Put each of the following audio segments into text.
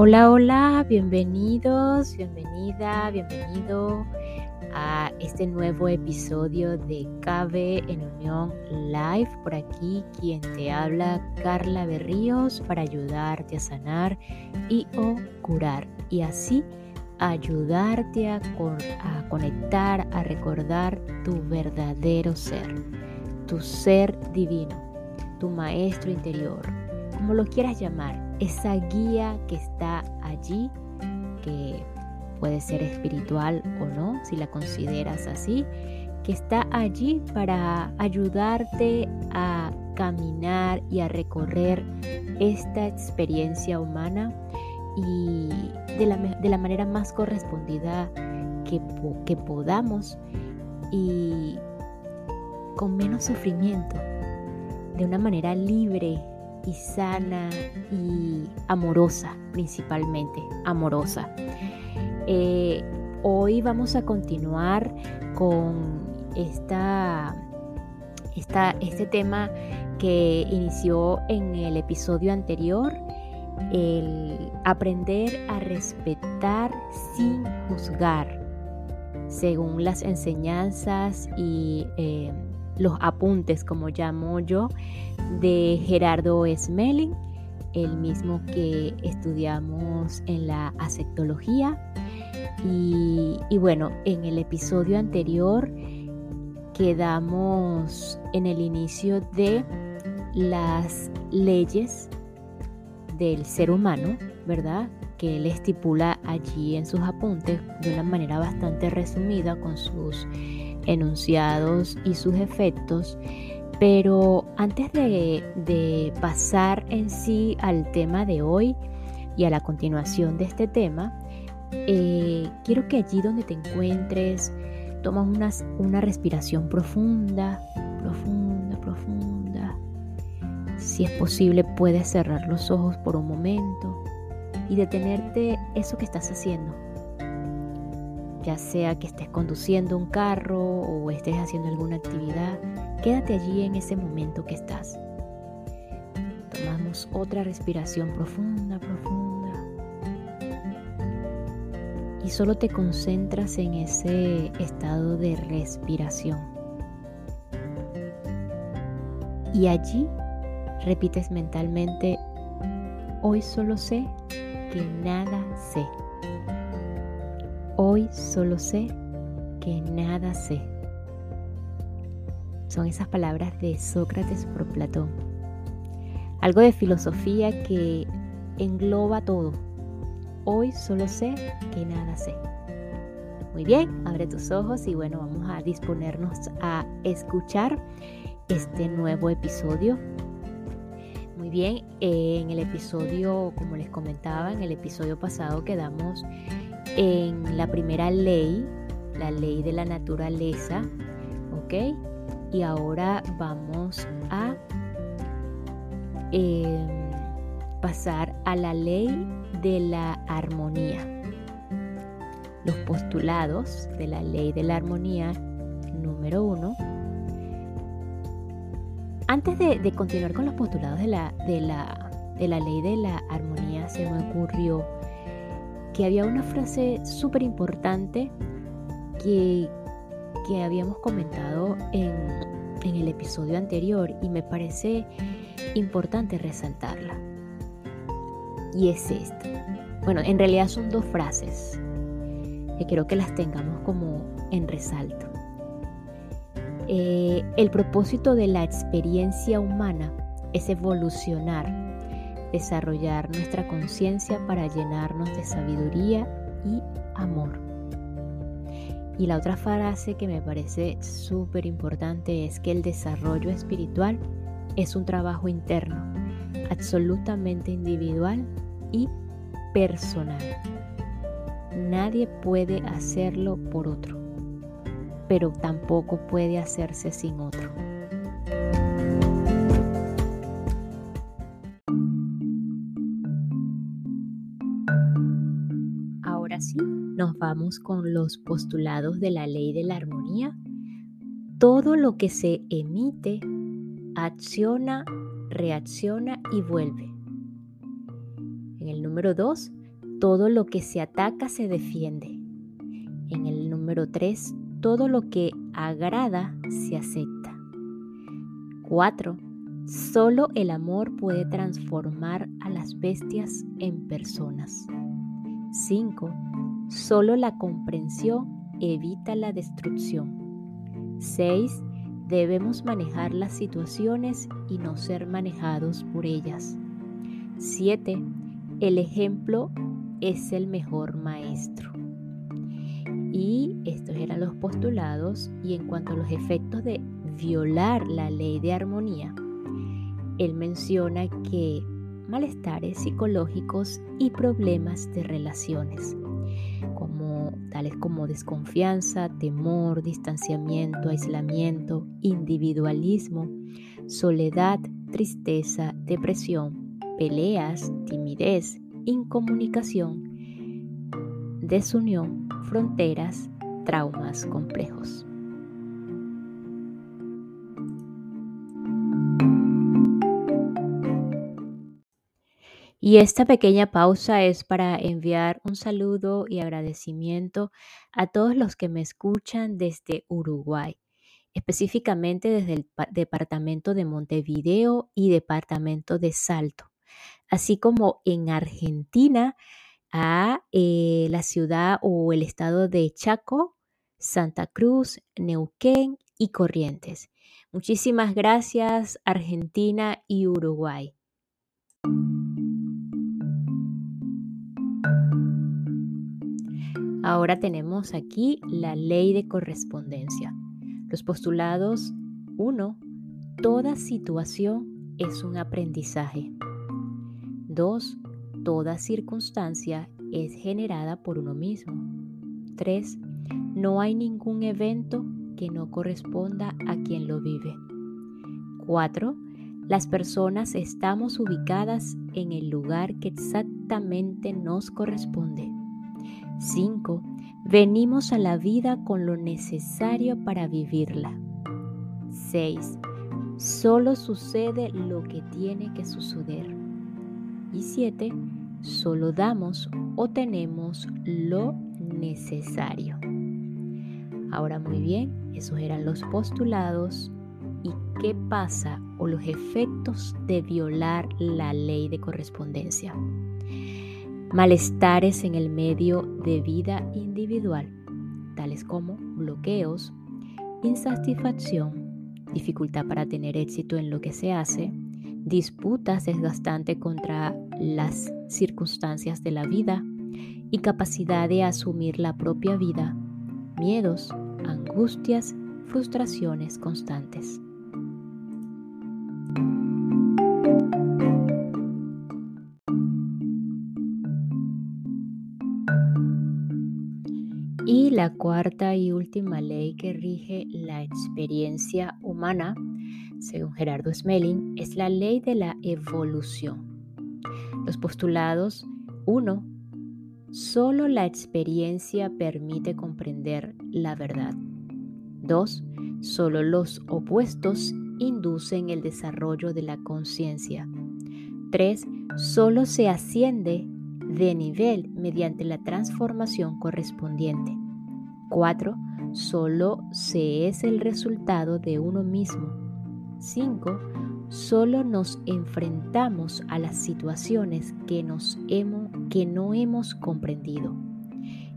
Hola, hola, bienvenidos, bienvenida, bienvenido a este nuevo episodio de Cabe en Unión Live. Por aquí quien te habla, Carla Berríos, para ayudarte a sanar y o curar. Y así ayudarte a, a conectar, a recordar tu verdadero ser, tu ser divino, tu maestro interior, como lo quieras llamar esa guía que está allí, que puede ser espiritual o no, si la consideras así, que está allí para ayudarte a caminar y a recorrer esta experiencia humana y de la, de la manera más correspondida que, que podamos y con menos sufrimiento, de una manera libre, y sana y amorosa, principalmente amorosa. Eh, hoy vamos a continuar con esta, esta, este tema que inició en el episodio anterior, el aprender a respetar sin juzgar, según las enseñanzas y eh, los apuntes, como llamo yo, de Gerardo Smelling, el mismo que estudiamos en la asectología. Y, y bueno, en el episodio anterior quedamos en el inicio de las leyes del ser humano, ¿verdad? Que él estipula allí en sus apuntes de una manera bastante resumida con sus enunciados y sus efectos. Pero antes de, pasar en sí al tema de hoy y a la continuación de este tema, eh, quiero que allí donde te encuentres tomas una, una respiración profunda, profunda, profunda. Si es posible, puedes cerrar los ojos por un momento y detenerte eso que estás haciendo ya sea que estés conduciendo un carro o estés haciendo alguna actividad, quédate allí en ese momento que estás. Tomamos otra respiración profunda, profunda. Y solo te concentras en ese estado de respiración. Y allí repites mentalmente, hoy solo sé que nada sé. Hoy solo sé que nada sé. Son esas palabras de Sócrates por Platón. Algo de filosofía que engloba todo. Hoy solo sé que nada sé. Muy bien, abre tus ojos y bueno, vamos a disponernos a escuchar este nuevo episodio. Bien, en el episodio, como les comentaba, en el episodio pasado quedamos en la primera ley, la ley de la naturaleza, ¿ok? Y ahora vamos a em, pasar a la ley de la armonía. Los postulados de la ley de la armonía número uno. Antes de, continuar con los postulados de la, de, la, de la ley de la armonía, se me ocurrió que había una frase súper importante que, que, habíamos comentado en, en el episodio anterior y me parece importante resaltarla. Y es esta. Bueno, en realidad son dos frases que quiero que las tengamos como en resalto. Eh, el propósito de la experiencia humana es evolucionar desarrollar nuestra conciencia para llenarnos de sabiduría y amor. Y la otra frase que me parece súper importante es que el desarrollo espiritual es un trabajo interno, absolutamente individual y personal. Nadie puede hacerlo por otro, pero tampoco puede hacerse sin otro. nos vamos con los postulados de la ley de la armonía. Todo lo que se emite acciona, reacciona y vuelve. En el número 2, todo lo que se ataca se defiende. En el número 3, todo lo que agrada se acepta. 4. Solo el amor puede transformar a las bestias en personas. 5. Solo la comprensión evita la destrucción. 6. Debemos manejar las situaciones y no ser manejados por ellas. 7. El ejemplo es el mejor maestro. Y estos eran los postulados y en cuanto a los efectos de violar la ley de armonía, él menciona que malestares psicológicos y problemas de relaciones, como, tales como desconfianza, temor, distanciamiento, aislamiento, individualismo, soledad, tristeza, depresión, peleas, timidez, incomunicación, desunión, fronteras, traumas complejos. Y esta pequeña pausa es para enviar un saludo y agradecimiento a todos los que me escuchan desde Uruguay, específicamente desde el departamento de Montevideo y departamento de Salto, así como en Argentina a eh, la ciudad o el estado de Chaco, Santa Cruz, Neuquén y Corrientes. Muchísimas gracias Argentina y Uruguay. Ahora tenemos aquí la ley de correspondencia. Los postulados 1. Toda situación es un aprendizaje. 2. Toda circunstancia es generada por uno mismo. 3. No hay ningún evento que no corresponda a quien lo vive. 4. Las personas estamos ubicadas en el lugar que exactamente nos corresponde. 5. Venimos a la vida con lo necesario para vivirla. 6. Solo sucede lo que tiene que suceder. Y 7. Solo damos o tenemos lo necesario. Ahora muy bien, esos eran los postulados y qué pasa o los efectos de violar la ley de correspondencia malestares en el medio de vida individual, tales como bloqueos, insatisfacción, dificultad para tener éxito en lo que se hace, disputas desgastantes contra las circunstancias de la vida, incapacidad de asumir la propia vida, miedos, angustias, frustraciones constantes. Y la cuarta y última ley que rige la experiencia humana, según Gerardo Smelling, es la ley de la evolución. Los postulados 1. Solo la experiencia permite comprender la verdad. 2. Solo los opuestos inducen el desarrollo de la conciencia. 3. Solo se asciende de nivel mediante la transformación correspondiente. 4. Solo se es el resultado de uno mismo. 5. Solo nos enfrentamos a las situaciones que, nos hemos, que no hemos comprendido.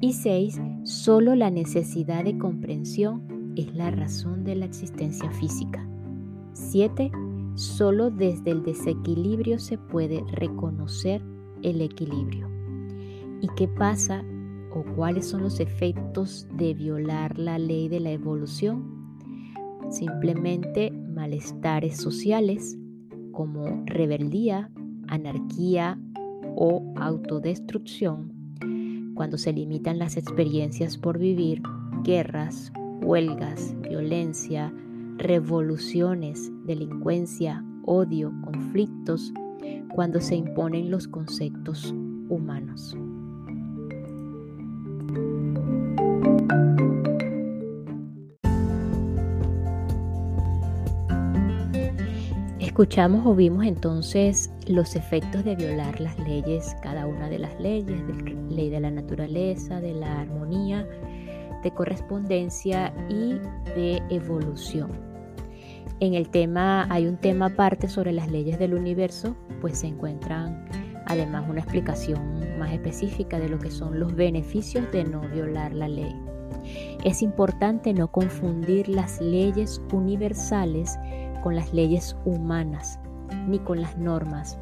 Y 6. Solo la necesidad de comprensión es la razón de la existencia física. 7. Solo desde el desequilibrio se puede reconocer el equilibrio. ¿Y qué pasa o cuáles son los efectos de violar la ley de la evolución? Simplemente malestares sociales como rebeldía, anarquía o autodestrucción, cuando se limitan las experiencias por vivir, guerras, huelgas, violencia, revoluciones, delincuencia, odio, conflictos, cuando se imponen los conceptos humanos. Escuchamos o vimos entonces los efectos de violar las leyes, cada una de las leyes, de ley de la naturaleza, de la armonía, de correspondencia y de evolución. En el tema hay un tema aparte sobre las leyes del universo, pues se encuentran además una explicación más específica de lo que son los beneficios de no violar la ley. Es importante no confundir las leyes universales con las leyes humanas ni con las normas.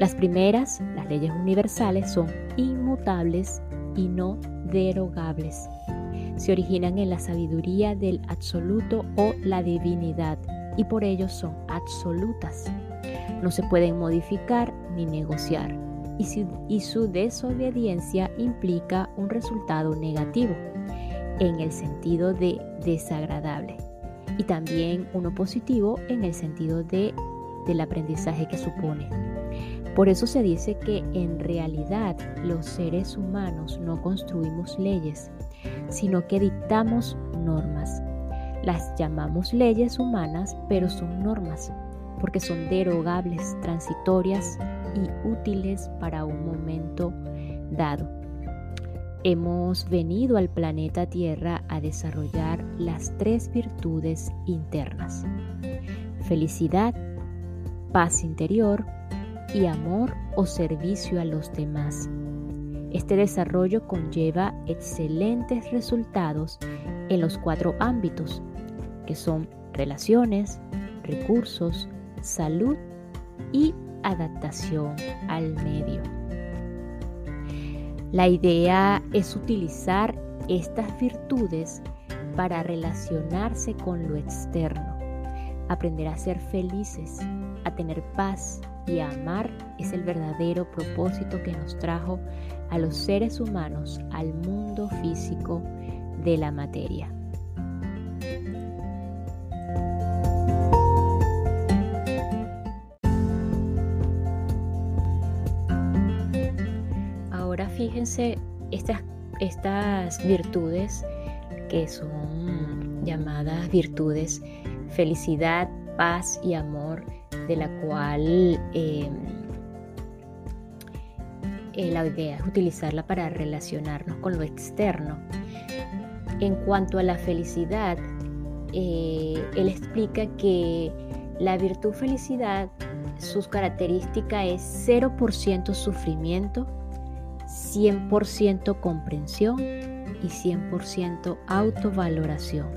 Las primeras, las leyes universales, son inmutables y no derogables. Se originan en la sabiduría del absoluto o la divinidad y por ello son absolutas. No se pueden modificar ni negociar y su, desobediencia implica un resultado negativo en el sentido de desagradable y también uno positivo en el sentido de, del aprendizaje que supone. Por eso se dice que en realidad los seres humanos no construimos leyes, sino que dictamos normas. Las llamamos leyes humanas, pero son normas, porque son derogables, transitorias y útiles para un momento dado. Hemos venido al planeta Tierra a desarrollar las tres virtudes internas. Felicidad, paz interior y amor o servicio a los demás. Este desarrollo conlleva excelentes resultados en los cuatro ámbitos, que son relaciones, recursos, salud y adaptación al medio. La idea es utilizar estas virtudes para relacionarse con lo externo, aprender a ser felices, a tener paz y a amar es el verdadero propósito que nos trajo a los seres humanos al mundo físico de la materia. Fíjense estas, estas virtudes que son llamadas virtudes felicidad, paz y amor, de la cual em, eh, la idea es utilizarla para relacionarnos con lo externo. En cuanto a la felicidad, eh, él explica que la virtud felicidad, sus características es 0% sufrimiento, 100% comprensión y 100% autovaloración.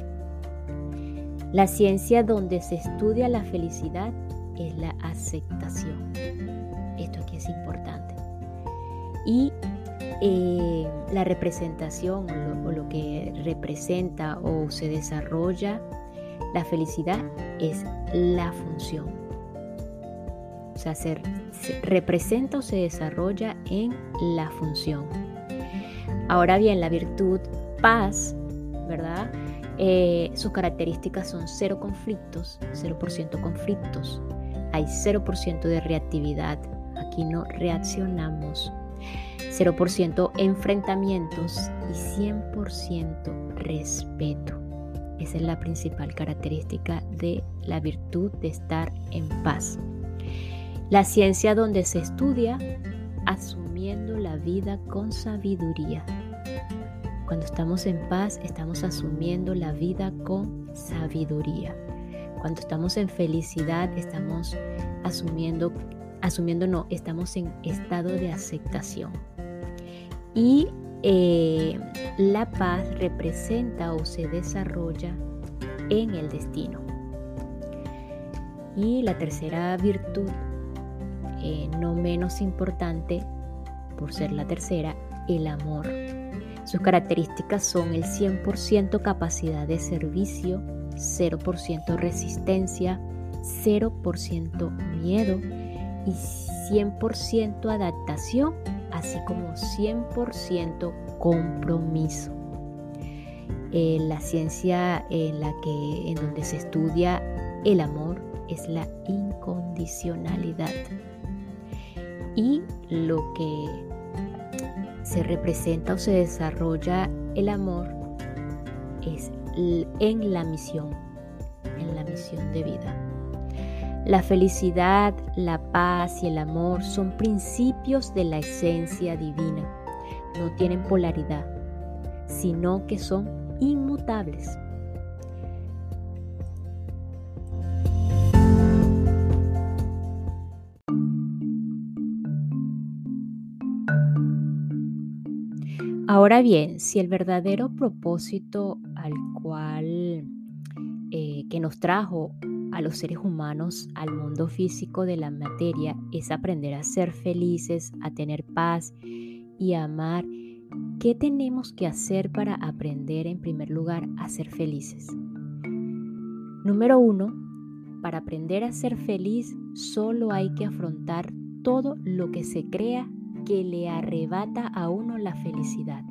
La ciencia donde se estudia la felicidad es la aceptación. Esto aquí es importante. Y eh, la representación o lo que representa o se desarrolla la felicidad es la función sea, se, representa o se desarrolla en la función. Ahora bien, la virtud paz, ¿verdad? Eh, sus características son cero conflictos, 0% conflictos. Hay 0% de reactividad. Aquí no reaccionamos. 0% enfrentamientos y 100% respeto. Esa es la principal característica de la virtud de estar en paz. La ciencia donde se estudia asumiendo la vida con sabiduría. Cuando estamos en paz, estamos asumiendo la vida con sabiduría. Cuando estamos en felicidad, estamos asumiendo, asumiendo no, estamos en estado de aceptación. Y eh, la paz representa o se desarrolla en el destino. Y la tercera virtud eh, no menos importante, por ser la tercera, el amor. Sus características son el 100% capacidad de servicio, 0% resistencia, 0% miedo y 100% adaptación, así como 100% compromiso. Eh, la ciencia en la que en donde se estudia el amor es la incondicionalidad y lo que se representa o se desarrolla el amor es en la misión, en la misión de vida. La felicidad, la paz y el amor son principios de la esencia divina. No tienen polaridad, sino que son inmutables. Ahora bien, si el verdadero propósito al cual eh, que nos trajo a los seres humanos al mundo físico de la materia es aprender a ser felices, a tener paz y a amar, ¿qué tenemos que hacer para aprender en primer lugar a ser felices? Número uno, para aprender a ser feliz solo hay que afrontar todo lo que se crea que le arrebata a uno la felicidad.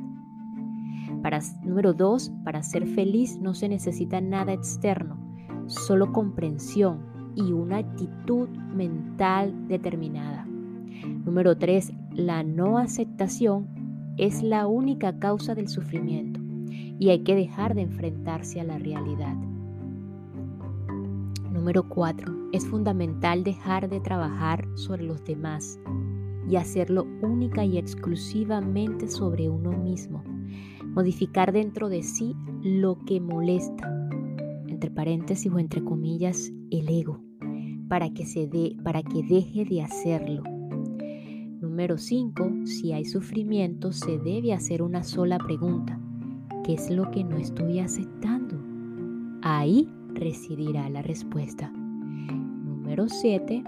Para, número dos, para ser feliz no se necesita nada externo, solo comprensión y una actitud mental determinada. Número tres, la no aceptación es la única causa del sufrimiento y hay que dejar de enfrentarse a la realidad. Número cuatro, es fundamental dejar de trabajar sobre los demás y hacerlo única y exclusivamente sobre uno mismo. Modificar dentro de sí lo que molesta, entre paréntesis o entre comillas, el ego, para que, se dé, para que deje de hacerlo. Número 5. Si hay sufrimiento, se debe hacer una sola pregunta. ¿Qué es lo que no estoy aceptando? Ahí residirá la respuesta. Número 7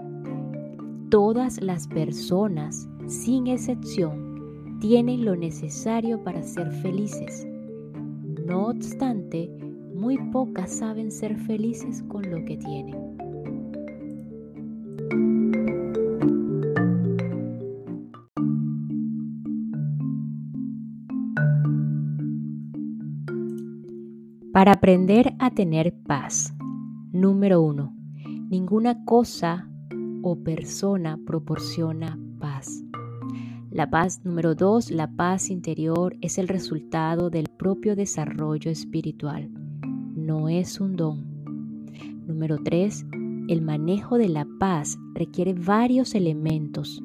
Todas las personas, sin excepción, tienen lo necesario para ser felices. No obstante, muy pocas saben ser felices con lo que tienen. Para aprender a tener paz, número uno, ninguna cosa o persona proporciona paz. La paz número dos, la paz interior es el resultado del propio desarrollo espiritual, no es un don. Número tres, el manejo de la paz requiere varios elementos.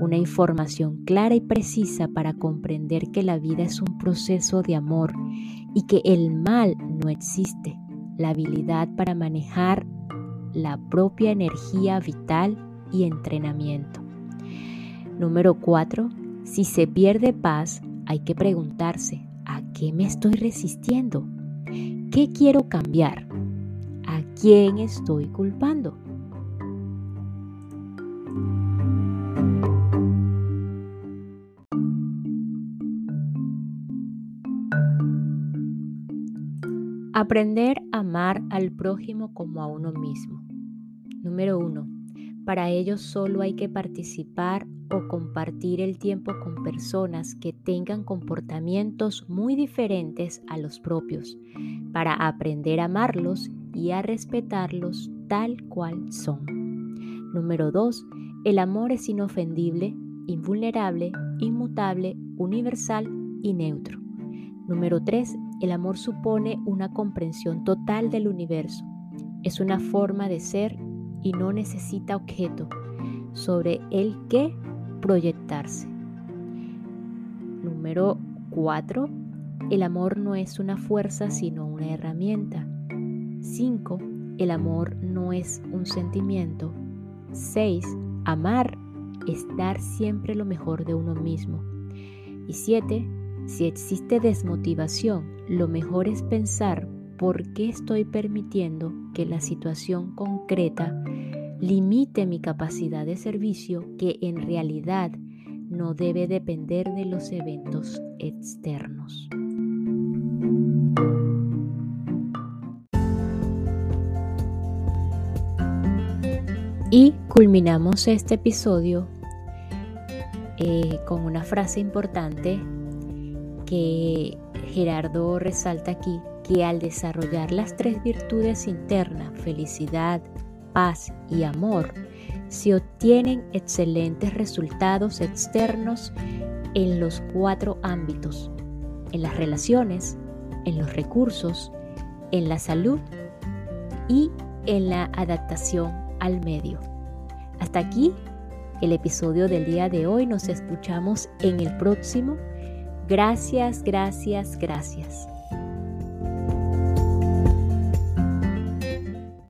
Una información clara y precisa para comprender que la vida es un proceso de amor y que el mal no existe. La habilidad para manejar la propia energía vital y entrenamiento. Número 4. Si se pierde paz, hay que preguntarse, ¿a qué me estoy resistiendo? ¿Qué quiero cambiar? ¿A quién estoy culpando? Aprender a amar al prójimo como a uno mismo. Número 1. Para ello solo hay que participar o compartir el tiempo con personas que tengan comportamientos muy diferentes a los propios, para aprender a amarlos y a respetarlos tal cual son. Número 2. El amor es inofendible, invulnerable, inmutable, universal y neutro. Número 3. El amor supone una comprensión total del universo. Es una forma de ser y no necesita objeto sobre el que proyectarse. Número 4. El amor no es una fuerza sino una herramienta. 5. El amor no es un sentimiento. 6. Amar es dar siempre lo mejor de uno mismo. Y 7. Si existe desmotivación, lo mejor es pensar por qué estoy permitiendo que la situación concreta limite mi capacidad de servicio que en realidad no debe depender de los eventos externos. Y culminamos este episodio eh, con una frase importante que Gerardo resalta aquí, que al desarrollar las tres virtudes internas, felicidad, paz y amor, se obtienen excelentes resultados externos en los cuatro ámbitos, en las relaciones, en los recursos, en la salud y en la adaptación al medio. Hasta aquí el episodio del día de hoy. Nos escuchamos en el próximo. Gracias, gracias, gracias.